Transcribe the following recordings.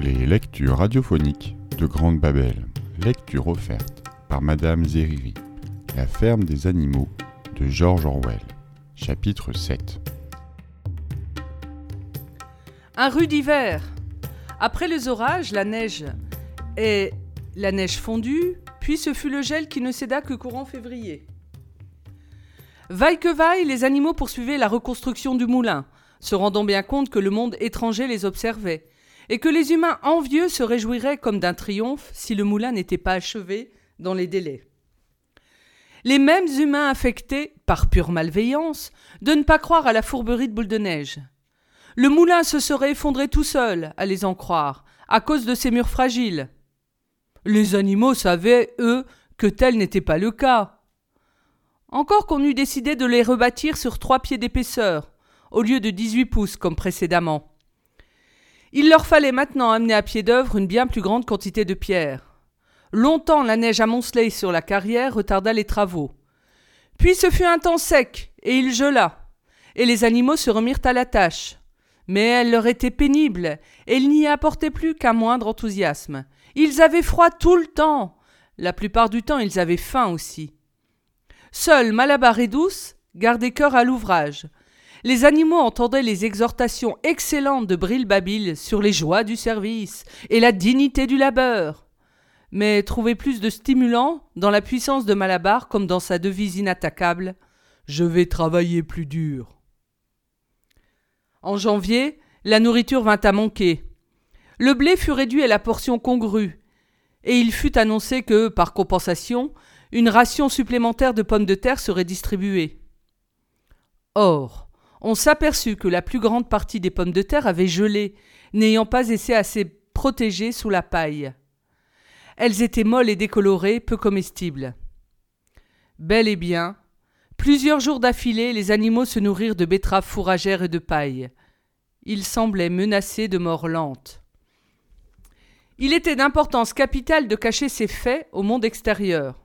Les lectures radiophoniques de Grande Babel. Lecture offerte par Madame Zeriri. La ferme des animaux de George Orwell. Chapitre 7. Un rude hiver. Après les orages, la neige et la neige fondue, puis ce fut le gel qui ne céda que courant février. Vaille que vaille, les animaux poursuivaient la reconstruction du moulin, se rendant bien compte que le monde étranger les observait, et que les humains envieux se réjouiraient comme d'un triomphe si le moulin n'était pas achevé dans les délais. Les mêmes humains affectés, par pure malveillance, de ne pas croire à la fourberie de boule de neige. Le moulin se serait effondré tout seul, à les en croire, à cause de ses murs fragiles. Les animaux savaient, eux, que tel n'était pas le cas. Encore qu'on eût décidé de les rebâtir sur trois pieds d'épaisseur, au lieu de dix-huit pouces comme précédemment. Il leur fallait maintenant amener à pied d'œuvre une bien plus grande quantité de pierres. Longtemps la neige amoncelée sur la carrière retarda les travaux. Puis ce fut un temps sec, et il gela, et les animaux se remirent à la tâche. Mais elle leur était pénible, et ils n'y apportaient plus qu'un moindre enthousiasme. Ils avaient froid tout le temps. La plupart du temps, ils avaient faim aussi. Seuls Malabar et Douce gardaient cœur à l'ouvrage. Les animaux entendaient les exhortations excellentes de Brilbabil sur les joies du service et la dignité du labeur, mais trouvaient plus de stimulant dans la puissance de Malabar comme dans sa devise inattaquable Je vais travailler plus dur. En janvier, la nourriture vint à manquer. Le blé fut réduit à la portion congrue, et il fut annoncé que, par compensation, une ration supplémentaire de pommes de terre serait distribuée. Or, on s'aperçut que la plus grande partie des pommes de terre avait gelé, n'ayant pas été assez protégées sous la paille. Elles étaient molles et décolorées, peu comestibles. Bel et bien, plusieurs jours d'affilée, les animaux se nourrirent de betteraves fourragères et de paille. Ils semblaient menacés de mort lente. Il était d'importance capitale de cacher ces faits au monde extérieur.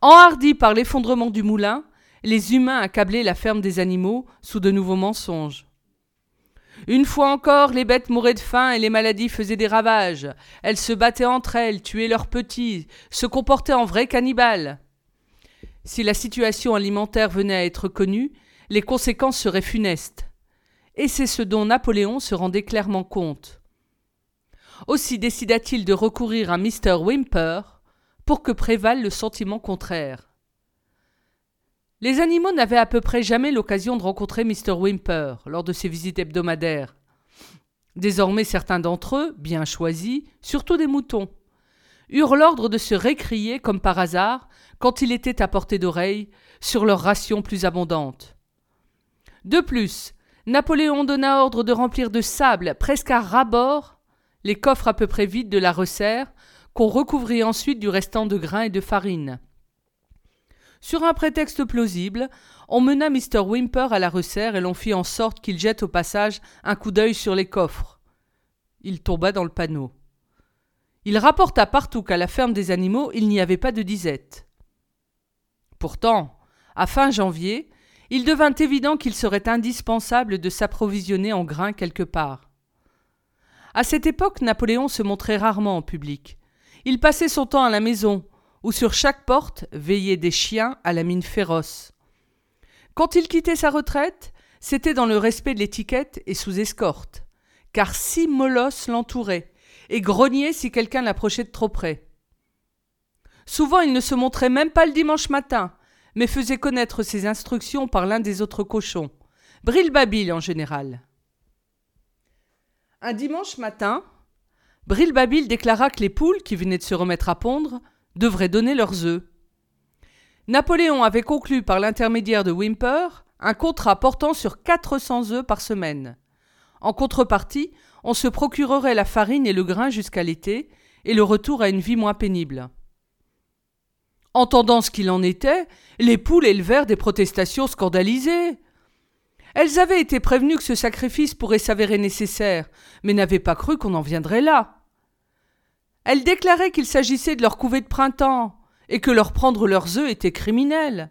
Enhardis par l'effondrement du moulin, les humains accablaient la ferme des animaux sous de nouveaux mensonges. Une fois encore, les bêtes mouraient de faim et les maladies faisaient des ravages. Elles se battaient entre elles, tuaient leurs petits, se comportaient en vrais cannibales. Si la situation alimentaire venait à être connue, les conséquences seraient funestes. Et c'est ce dont Napoléon se rendait clairement compte. Aussi décida-t-il de recourir à Mr. Wimper pour que prévale le sentiment contraire. Les animaux n'avaient à peu près jamais l'occasion de rencontrer Mr. Wimper lors de ses visites hebdomadaires. Désormais, certains d'entre eux, bien choisis, surtout des moutons, eurent l'ordre de se récrier comme par hasard, quand il était à portée d'oreille, sur leurs rations plus abondantes. De plus, Napoléon donna ordre de remplir de sable, presque à ras-bord, les coffres à peu près vides de la resserre, qu'on recouvrit ensuite du restant de grains et de farine. Sur un prétexte plausible, on mena Mr. Wimper à la resserre et l'on fit en sorte qu'il jette au passage un coup d'œil sur les coffres. Il tomba dans le panneau. Il rapporta partout qu'à la ferme des animaux il n'y avait pas de disette. Pourtant, à fin janvier, il devint évident qu'il serait indispensable de s'approvisionner en grains quelque part. À cette époque, Napoléon se montrait rarement en public. Il passait son temps à la maison, où sur chaque porte veillaient des chiens à la mine féroce. Quand il quittait sa retraite, c'était dans le respect de l'étiquette et sous escorte, car six molosses l'entouraient et grognaient si quelqu'un l'approchait de trop près. Souvent il ne se montrait même pas le dimanche matin, mais faisait connaître ses instructions par l'un des autres cochons, Brilbabil en général. Un dimanche matin, Brilbabil déclara que les poules, qui venaient de se remettre à pondre, devraient donner leurs œufs. Napoléon avait conclu par l'intermédiaire de Wimper un contrat portant sur 400 œufs par semaine. En contrepartie, on se procurerait la farine et le grain jusqu'à l'été, et le retour à une vie moins pénible. Entendant ce qu'il en était, les poules élevèrent des protestations scandalisées. Elles avaient été prévenues que ce sacrifice pourrait s'avérer nécessaire, mais n'avaient pas cru qu'on en viendrait là. Elles déclaraient qu'il s'agissait de leur couvée de printemps, et que leur prendre leurs œufs était criminel.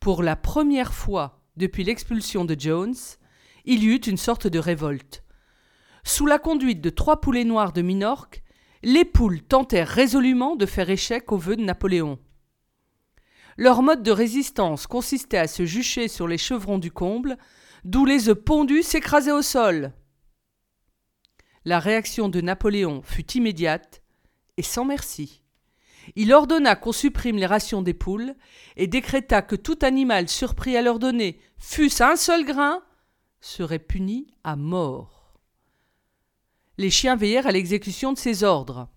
Pour la première fois depuis l'expulsion de Jones, il y eut une sorte de révolte. Sous la conduite de trois poulets noirs de Minorque, les poules tentèrent résolument de faire échec aux vœux de Napoléon. Leur mode de résistance consistait à se jucher sur les chevrons du comble, d'où les œufs pondus s'écrasaient au sol. La réaction de Napoléon fut immédiate et sans merci. Il ordonna qu'on supprime les rations des poules et décréta que tout animal surpris à leur donner, fût-ce un seul grain, serait puni à mort. Les chiens veillèrent à l'exécution de ces ordres.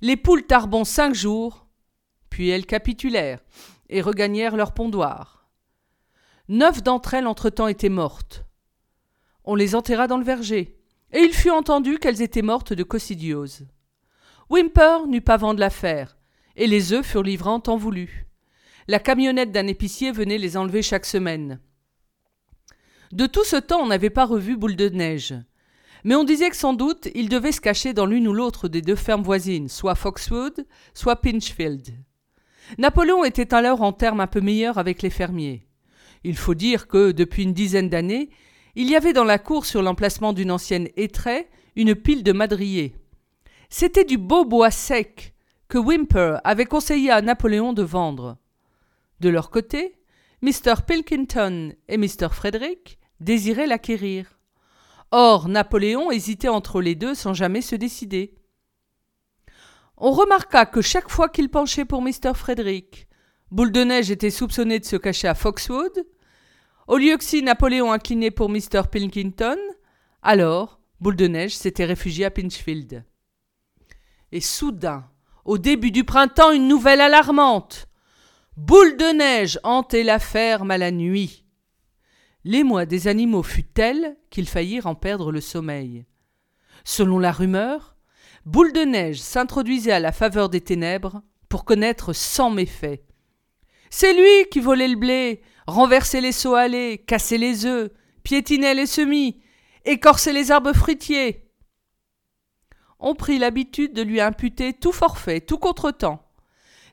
Les poules tarbont cinq jours, puis elles capitulèrent et regagnèrent leur pondoir. Neuf d'entre elles entre-temps étaient mortes. On les enterra dans le verger, et il fut entendu qu'elles étaient mortes de coccidiose. Wimper n'eut pas vent de l'affaire, et les œufs furent livrés en temps voulu. La camionnette d'un épicier venait les enlever chaque semaine. De tout ce temps, on n'avait pas revu Boule de Neige. Mais on disait que sans doute il devait se cacher dans l'une ou l'autre des deux fermes voisines, soit Foxwood, soit Pinchfield. Napoléon était alors en termes un peu meilleurs avec les fermiers. Il faut dire que, depuis une dizaine d'années, il y avait dans la cour sur l'emplacement d'une ancienne étraie une pile de madriers. C'était du beau bois sec que Wimper avait conseillé à Napoléon de vendre. De leur côté, Mr. Pilkington et Mr. Frederick désiraient l'acquérir. Or, Napoléon hésitait entre les deux sans jamais se décider. On remarqua que chaque fois qu'il penchait pour Mr. Frederick, Boule de Neige était soupçonné de se cacher à Foxwood. Au lieu que si Napoléon inclinait pour Mr. Pilkington, alors Boule de Neige s'était réfugié à Pinchfield. Et soudain, au début du printemps, une nouvelle alarmante. Boule de neige hantait la ferme à la nuit. L'émoi des animaux fut tel qu'ils faillirent en perdre le sommeil. Selon la rumeur, Boule de neige s'introduisait à la faveur des ténèbres pour connaître sans méfait. C'est lui qui volait le blé, renversait les seaux lait, cassait les œufs, piétinait les semis, écorçait les arbres fruitiers. On prit l'habitude de lui imputer tout forfait, tout contretemps.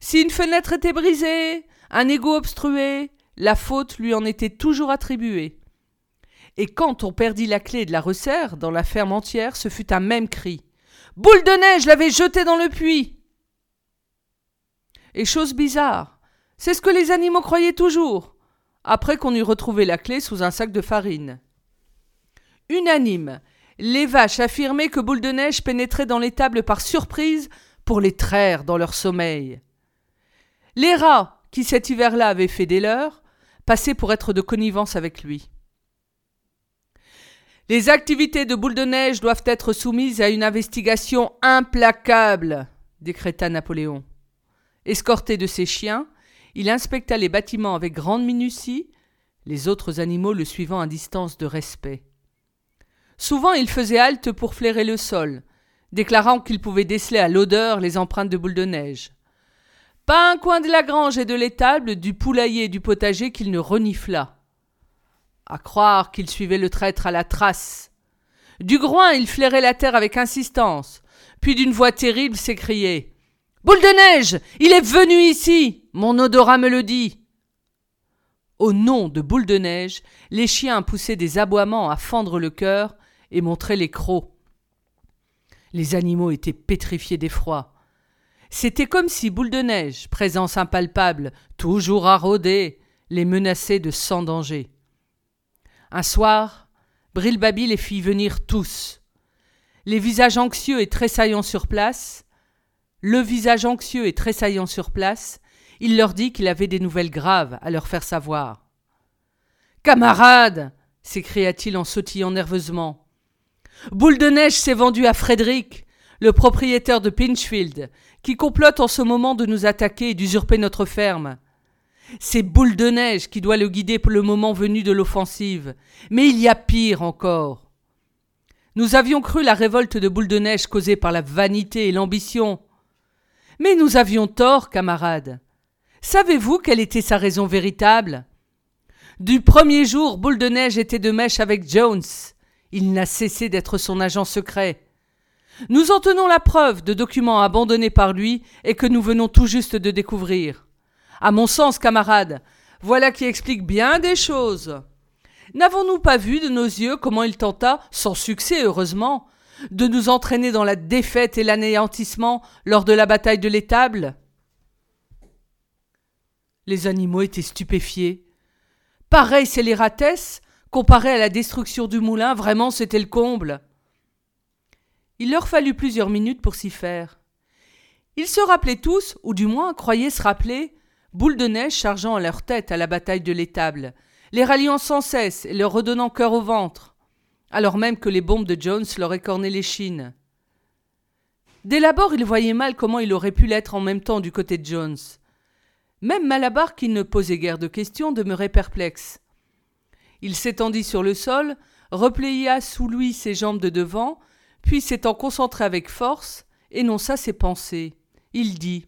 Si une fenêtre était brisée, un égout obstrué, la faute lui en était toujours attribuée. Et quand on perdit la clé de la resserre dans la ferme entière, ce fut un même cri. Boule de neige l'avait jeté dans le puits. Et chose bizarre, c'est ce que les animaux croyaient toujours, après qu'on eut retrouvé la clé sous un sac de farine. Unanime, les vaches affirmaient que Boule de Neige pénétrait dans l'étable par surprise pour les traire dans leur sommeil. Les rats, qui cet hiver-là avaient fait des leurs, passaient pour être de connivence avec lui. Les activités de boule de neige doivent être soumises à une investigation implacable, décréta Napoléon. Escorté de ses chiens, il inspecta les bâtiments avec grande minutie, les autres animaux le suivant à distance de respect. Souvent il faisait halte pour flairer le sol, déclarant qu'il pouvait déceler à l'odeur les empreintes de boule de neige. Pas un coin de la grange et de l'étable, du poulailler et du potager qu'il ne renifla. À croire qu'il suivait le traître à la trace. Du groin, il flairait la terre avec insistance, puis d'une voix terrible s'écriait Boule de neige Il est venu ici Mon odorat me le dit Au nom de Boule de neige, les chiens poussaient des aboiements à fendre le cœur et montraient les crocs. Les animaux étaient pétrifiés d'effroi. C'était comme si Boule de Neige, présence impalpable, toujours à les menaçait de sans danger. Un soir, Brilbabi les fit venir tous. Les visages anxieux et tressaillants sur place, le visage anxieux et tressaillant sur place, il leur dit qu'il avait des nouvelles graves à leur faire savoir. Camarades s'écria-t-il en sautillant nerveusement. Boule de neige s'est vendu à Frédéric, le propriétaire de Pinchfield, qui complote en ce moment de nous attaquer et d'usurper notre ferme. C'est Boule de Neige qui doit le guider pour le moment venu de l'offensive. Mais il y a pire encore. Nous avions cru la révolte de Boule de Neige causée par la vanité et l'ambition. Mais nous avions tort, camarades. Savez-vous quelle était sa raison véritable? Du premier jour, Boule de Neige était de mèche avec Jones. Il n'a cessé d'être son agent secret. Nous en tenons la preuve de documents abandonnés par lui et que nous venons tout juste de découvrir. À mon sens, camarade, voilà qui explique bien des choses. N'avons-nous pas vu de nos yeux comment il tenta, sans succès heureusement, De nous entraîner dans la défaite et l'anéantissement lors de la bataille de l'étable? Les animaux étaient stupéfiés. Pareil scélératesse, comparé à la destruction du moulin, vraiment c'était le comble. Il leur fallut plusieurs minutes pour s'y faire. Ils se rappelaient tous, ou du moins croyaient se rappeler, Boule de neige chargeant à leur tête à la bataille de l'étable, les ralliant sans cesse et leur redonnant cœur au ventre, alors même que les bombes de Jones leur écornaient les chines. Dès l'abord, ils voyaient mal comment il aurait pu l'être en même temps du côté de Jones. Même Malabar, qui ne posait guère de questions, demeurait perplexe. Il s'étendit sur le sol, replia sous lui ses jambes de devant, puis s'étant concentré avec force, énonça ses pensées. Il dit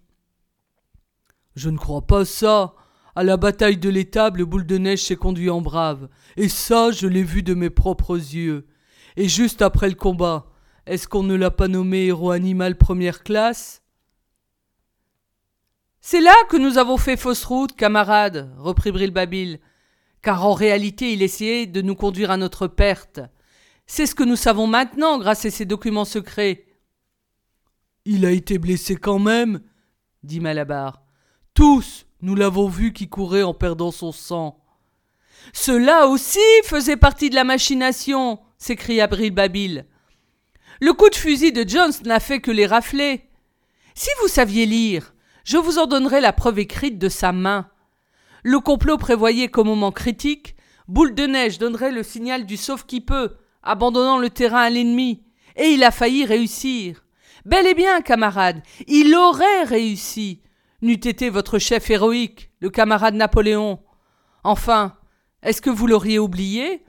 Je ne crois pas ça. À la bataille de l'étable, boule de neige s'est conduit en brave. Et ça, je l'ai vu de mes propres yeux. Et juste après le combat, est-ce qu'on ne l'a pas nommé héros animal première classe? C'est là que nous avons fait fausse route, camarade, reprit Brilbabil, car en réalité il essayait de nous conduire à notre perte. C'est ce que nous savons maintenant grâce à ces documents secrets. Il a été blessé quand même, dit Malabar. Tous, nous l'avons vu qui courait en perdant son sang. Cela aussi faisait partie de la machination, s'écria Babil. Le coup de fusil de Jones n'a fait que les rafler. Si vous saviez lire, je vous en donnerai la preuve écrite de sa main. Le complot prévoyait qu'au moment critique, Boule de Neige donnerait le signal du sauve qui peut, abandonnant le terrain à l'ennemi, et il a failli réussir. Bel et bien, camarade, il aurait réussi, n'eût été votre chef héroïque, le camarade Napoléon. Enfin, est-ce que vous l'auriez oublié?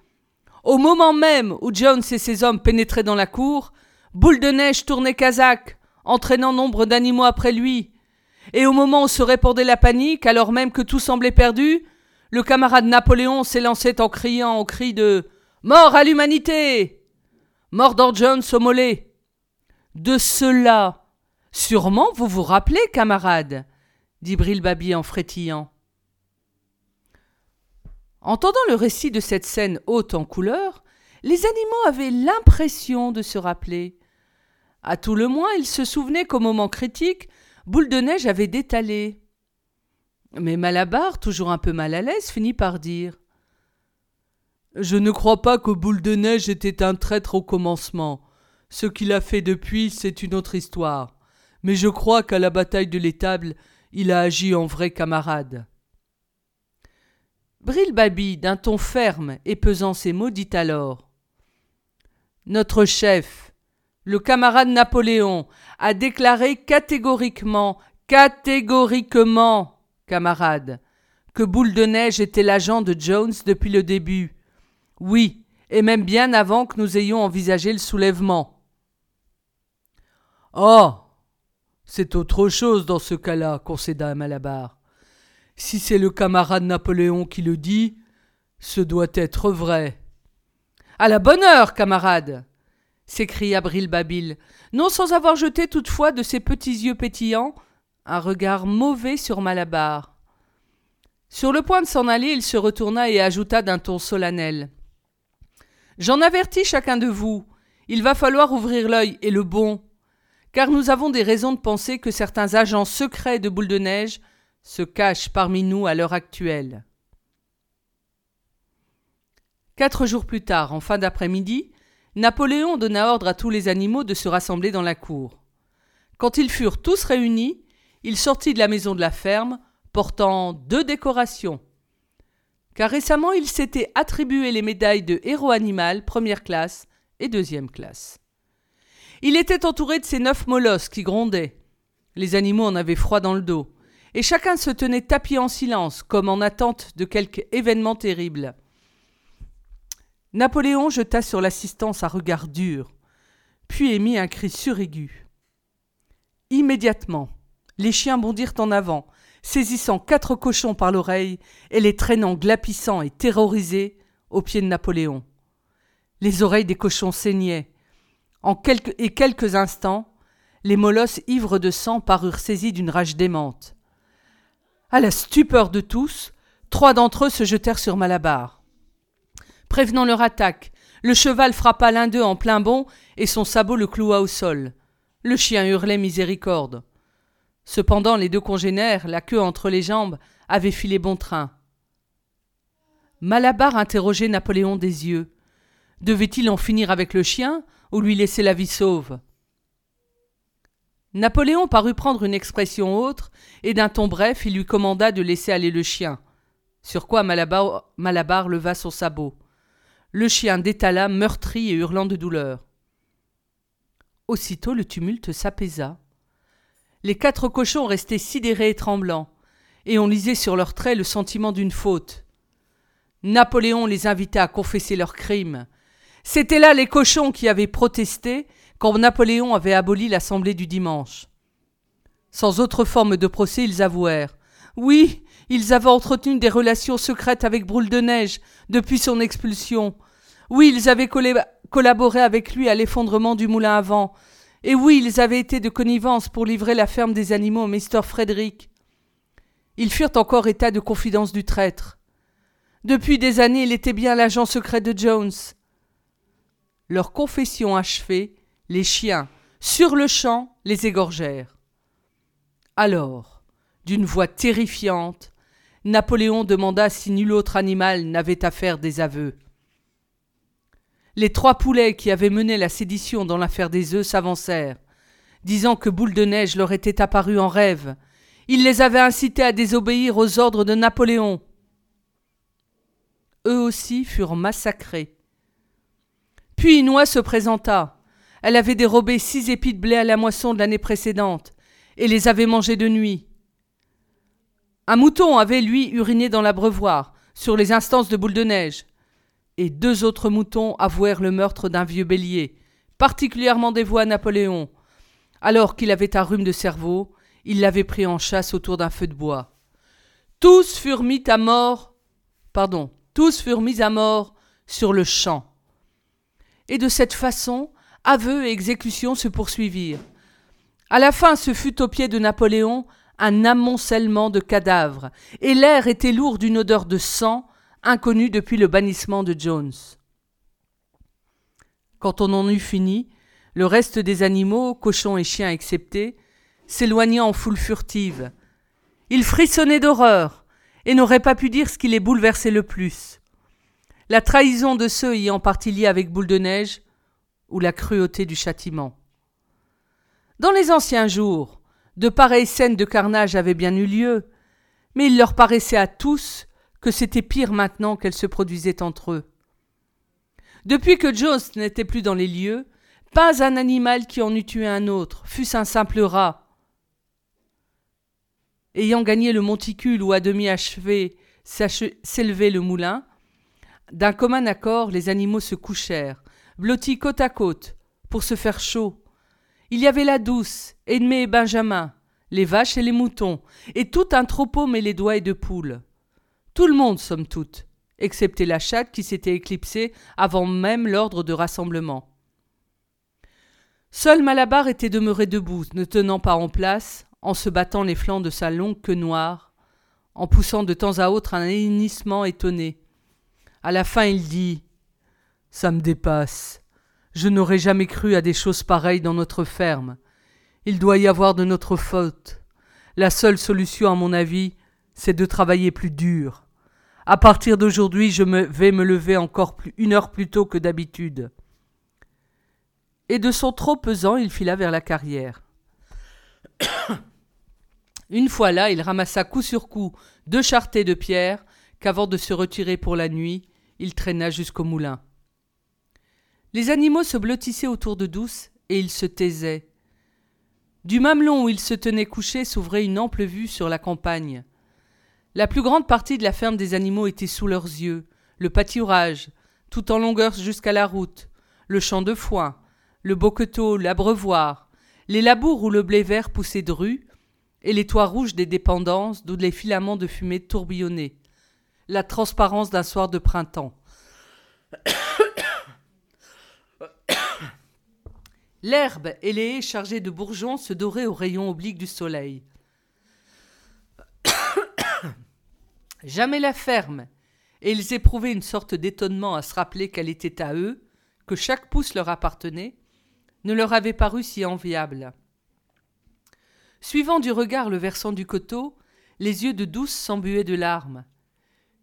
Au moment même où Jones et ses hommes pénétraient dans la cour, Boule de Neige tournait Kazakh, entraînant nombre d'animaux après lui. Et au moment où se répandait la panique, alors même que tout semblait perdu, le camarade Napoléon s'élançait en criant au cri de Mort à l'humanité Mordant Jones au mollet De cela, sûrement vous vous rappelez, camarade dit Brilbabi en frétillant. Entendant le récit de cette scène haute en couleur, les animaux avaient l'impression de se rappeler. À tout le moins, ils se souvenaient qu'au moment critique, Boule de Neige avait détalé. Mais Malabar, toujours un peu mal à l'aise, finit par dire je ne crois pas que Boule de Neige était un traître au commencement. Ce qu'il a fait depuis, c'est une autre histoire. Mais je crois qu'à la bataille de l'étable, il a agi en vrai camarade. Brilbabi, d'un ton ferme et pesant ses mots, dit alors Notre chef, le camarade Napoléon, a déclaré catégoriquement, catégoriquement, camarade, que Boule de Neige était l'agent de Jones depuis le début, oui, et même bien avant que nous ayons envisagé le soulèvement. Oh C'est autre chose dans ce cas-là, concéda Malabar. Si c'est le camarade Napoléon qui le dit, ce doit être vrai. À la bonne heure, camarade s'écria Brilbabil, non sans avoir jeté toutefois de ses petits yeux pétillants un regard mauvais sur Malabar. Sur le point de s'en aller, il se retourna et ajouta d'un ton solennel. J'en avertis chacun de vous. Il va falloir ouvrir l'œil et le bon, car nous avons des raisons de penser que certains agents secrets de boule de neige se cachent parmi nous à l'heure actuelle. Quatre jours plus tard, en fin d'après-midi, Napoléon donna ordre à tous les animaux de se rassembler dans la cour. Quand ils furent tous réunis, il sortit de la maison de la ferme, portant deux décorations car récemment il s'était attribué les médailles de héros animal première classe et deuxième classe. Il était entouré de ses neuf molosses qui grondaient. Les animaux en avaient froid dans le dos, et chacun se tenait tapis en silence, comme en attente de quelque événement terrible. Napoléon jeta sur l'assistance un regard dur, puis émit un cri suraigu. Immédiatement, les chiens bondirent en avant, saisissant quatre cochons par l'oreille et les traînant glapissants et terrorisés aux pieds de Napoléon. Les oreilles des cochons saignaient. En quelques, et quelques instants, les molosses ivres de sang parurent saisis d'une rage démente. À la stupeur de tous, trois d'entre eux se jetèrent sur Malabar. Prévenant leur attaque, Le cheval frappa l'un d'eux en plein bond et son sabot le cloua au sol. Le chien hurlait miséricorde. Cependant, les deux congénères, la queue entre les jambes, avaient filé bon train. Malabar interrogeait Napoléon des yeux. Devait-il en finir avec le chien ou lui laisser la vie sauve Napoléon parut prendre une expression autre, et d'un ton bref il lui commanda de laisser aller le chien. Sur quoi Malabar, leva son sabot. Le chien détala, meurtri et hurlant de douleur. Aussitôt le tumulte s'apaisa. Les quatre cochons restaient sidérés et tremblants, et on lisait sur leurs traits le sentiment d'une faute. Napoléon les invitait à confesser leurs crimes. C'étaient là les cochons qui avaient protesté quand Napoléon avait aboli l'Assemblée du dimanche. Sans autre forme de procès, ils avouèrent. Oui, ils avaient entretenu des relations secrètes avec Broule de Neige depuis son expulsion. Oui, ils avaient collaboré avec lui à l'effondrement du moulin à vent. Et oui, ils avaient été de connivence pour livrer la ferme des animaux au Mr. Frédéric. Ils furent encore état de confidence du traître. Depuis des années, il était bien l'agent secret de Jones. Leur confession achevée, les chiens, sur le champ, les égorgèrent. Alors, d'une voix terrifiante, Napoléon demanda si nul autre animal n'avait à faire des aveux. Les trois poulets qui avaient mené la sédition dans l'affaire des œufs s'avancèrent, disant que Boule de Neige leur était apparu en rêve. Il les avait incités à désobéir aux ordres de Napoléon. Eux aussi furent massacrés. Puis oie se présenta. Elle avait dérobé six épis de blé à la moisson de l'année précédente, et les avait mangés de nuit. Un mouton avait, lui, uriné dans l'abreuvoir, sur les instances de boule de neige, et deux autres moutons avouèrent le meurtre d'un vieux bélier, particulièrement dévoué à Napoléon. Alors qu'il avait un rhume de cerveau, il l'avait pris en chasse autour d'un feu de bois. Tous furent mis à mort, pardon, tous furent mis à mort sur le champ. Et de cette façon, aveux et exécutions se poursuivirent. À la fin, ce fut au pied de Napoléon un amoncellement de cadavres, et l'air était lourd d'une odeur de sang inconnue depuis le bannissement de Jones. Quand on en eut fini, le reste des animaux, cochons et chiens exceptés, s'éloigna en foule furtive. Ils frissonnaient d'horreur et n'auraient pas pu dire ce qui les bouleversait le plus. La trahison de ceux ayant parti lié avec Boule de Neige ou la cruauté du châtiment. Dans les anciens jours, de pareilles scènes de carnage avaient bien eu lieu, mais il leur paraissait à tous que c'était pire maintenant qu'elles se produisaient entre eux. Depuis que Jones n'était plus dans les lieux, pas un animal qui en eût tué un autre, fût-ce un simple rat. Ayant gagné le monticule où à demi achevé s'élevait le moulin, d'un commun accord les animaux se couchèrent, blottis côte à côte, pour se faire chaud. Il y avait la douce, Edmé et Benjamin, les vaches et les moutons, et tout un troupeau mêlé d'oies et de poules. Tout le monde, somme toute, excepté la chatte qui s'était éclipsée avant même l'ordre de rassemblement. Seul Malabar était demeuré debout, ne tenant pas en place, en se battant les flancs de sa longue queue noire, en poussant de temps à autre un hennissement étonné. À la fin, il dit ça me dépasse. Je n'aurais jamais cru à des choses pareilles dans notre ferme. Il doit y avoir de notre faute. La seule solution, à mon avis, c'est de travailler plus dur. À partir d'aujourd'hui, je vais me lever encore une heure plus tôt que d'habitude. Et de son trop pesant, il fila vers la carrière. une fois là, il ramassa coup sur coup deux charretées de pierre qu'avant de se retirer pour la nuit, il traîna jusqu'au moulin. Les animaux se blottissaient autour de Douce et ils se taisaient. Du mamelon où ils se tenaient couchés s'ouvrait une ample vue sur la campagne. La plus grande partie de la ferme des animaux était sous leurs yeux, le pâturage, tout en longueur jusqu'à la route, le champ de foin, le boqueteau, l'abreuvoir, les labours où le blé vert poussait dru, et les toits rouges des dépendances d'où les filaments de fumée tourbillonnaient, la transparence d'un soir de printemps. L'herbe et les haies chargées de bourgeons se doraient aux rayons obliques du soleil. Jamais la ferme, et ils éprouvaient une sorte d'étonnement à se rappeler qu'elle était à eux, que chaque pouce leur appartenait, ne leur avait paru si enviable. Suivant du regard le versant du coteau, les yeux de Douce s'embuaient de larmes.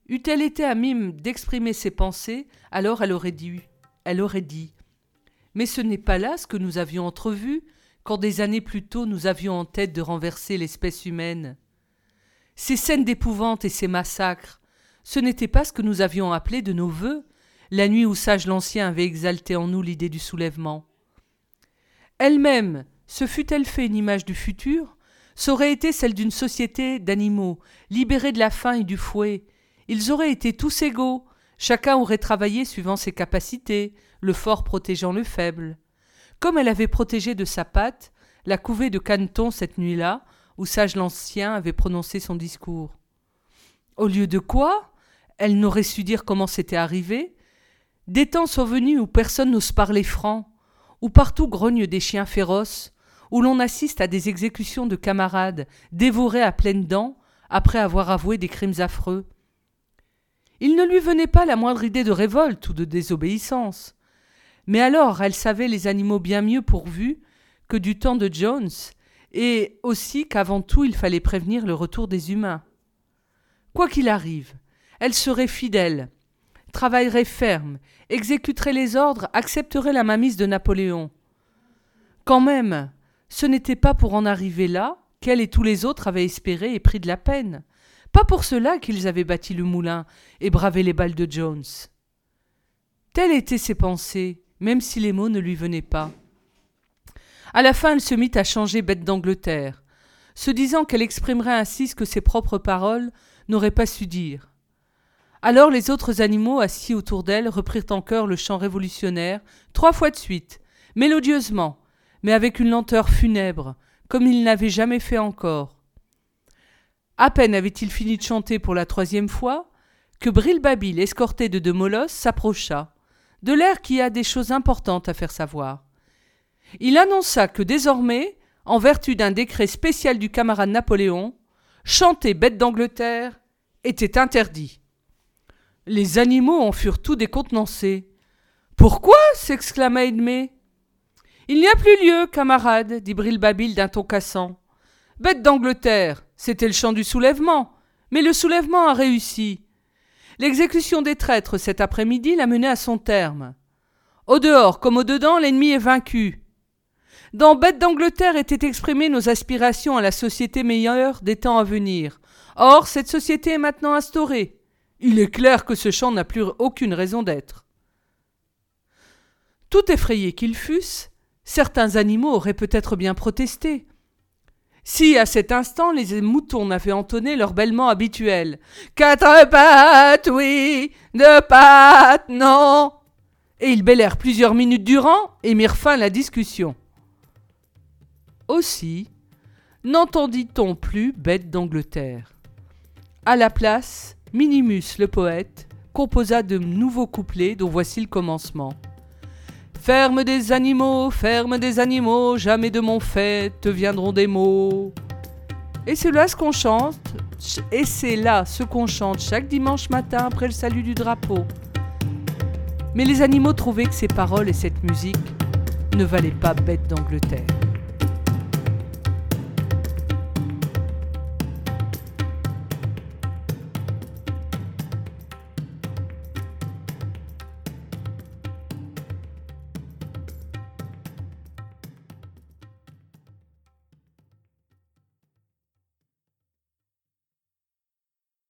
Eût-elle été à mime d'exprimer ses pensées, alors elle aurait dit, elle aurait dit. Mais ce n'est pas là ce que nous avions entrevu quand des années plus tôt nous avions en tête de renverser l'espèce humaine. Ces scènes d'épouvante et ces massacres, ce n'était pas ce que nous avions appelé de nos voeux, la nuit où Sage l'Ancien avait exalté en nous l'idée du soulèvement. Elle-même se fût-elle fait une image du futur, ça aurait été celle d'une société d'animaux, libérés de la faim et du fouet. Ils auraient été tous égaux, chacun aurait travaillé suivant ses capacités, le fort protégeant le faible. Comme elle avait protégé de sa patte la couvée de Caneton cette nuit-là, où Sage l'Ancien avait prononcé son discours. Au lieu de quoi Elle n'aurait su dire comment c'était arrivé Des temps sont venus où personne n'ose parler franc, où partout grognent des chiens féroces, où l'on assiste à des exécutions de camarades dévorés à pleines dents après avoir avoué des crimes affreux. Il ne lui venait pas la moindre idée de révolte ou de désobéissance. Mais alors elle savait les animaux bien mieux pourvus que du temps de Jones, et aussi qu'avant tout il fallait prévenir le retour des humains. Quoi qu'il arrive, elle serait fidèle, travaillerait ferme, exécuterait les ordres, accepterait la mamise de Napoléon. Quand même, ce n'était pas pour en arriver là qu'elle et tous les autres avaient espéré et pris de la peine. Pas pour cela qu'ils avaient bâti le moulin et bravé les balles de Jones. Telles étaient ses pensées, même si les mots ne lui venaient pas. À la fin, elle se mit à changer bête d'Angleterre, se disant qu'elle exprimerait ainsi ce que ses propres paroles n'auraient pas su dire. Alors les autres animaux assis autour d'elle reprirent en chœur le chant révolutionnaire, trois fois de suite, mélodieusement, mais avec une lenteur funèbre, comme il n'avait jamais fait encore. À peine avait-il fini de chanter pour la troisième fois, que Brilbabil, escorté de deux molosses, s'approcha, de l'air qui a des choses importantes à faire savoir. Il annonça que désormais, en vertu d'un décret spécial du camarade Napoléon, chanter bête d'Angleterre était interdit. Les animaux en furent tout décontenancés. Pourquoi? s'exclama Edmé. Il n'y a plus lieu, camarade, dit Brilbabil d'un ton cassant. Bête d'Angleterre, c'était le chant du soulèvement. Mais le soulèvement a réussi. L'exécution des traîtres cet après-midi l'a mené à son terme. Au dehors comme au dedans, l'ennemi est vaincu. Dans Bête d'Angleterre étaient exprimées nos aspirations à la société meilleure des temps à venir. Or, cette société est maintenant instaurée. Il est clair que ce chant n'a plus aucune raison d'être. Tout effrayés qu'ils fussent, certains animaux auraient peut-être bien protesté. Si, à cet instant, les moutons n'avaient entonné leur bêlement habituel. Quatre pattes, oui, deux pattes, non. Et ils bêlèrent plusieurs minutes durant et mirent fin à la discussion. Aussi, n'entendit-on plus bête d'Angleterre. À la place, Minimus le poète composa de nouveaux couplets dont voici le commencement. Ferme des animaux, ferme des animaux, jamais de mon fait te viendront des mots. Et c'est là ce qu'on chante, et c'est là ce qu'on chante chaque dimanche matin après le salut du drapeau. Mais les animaux trouvaient que ces paroles et cette musique ne valaient pas bête d'Angleterre.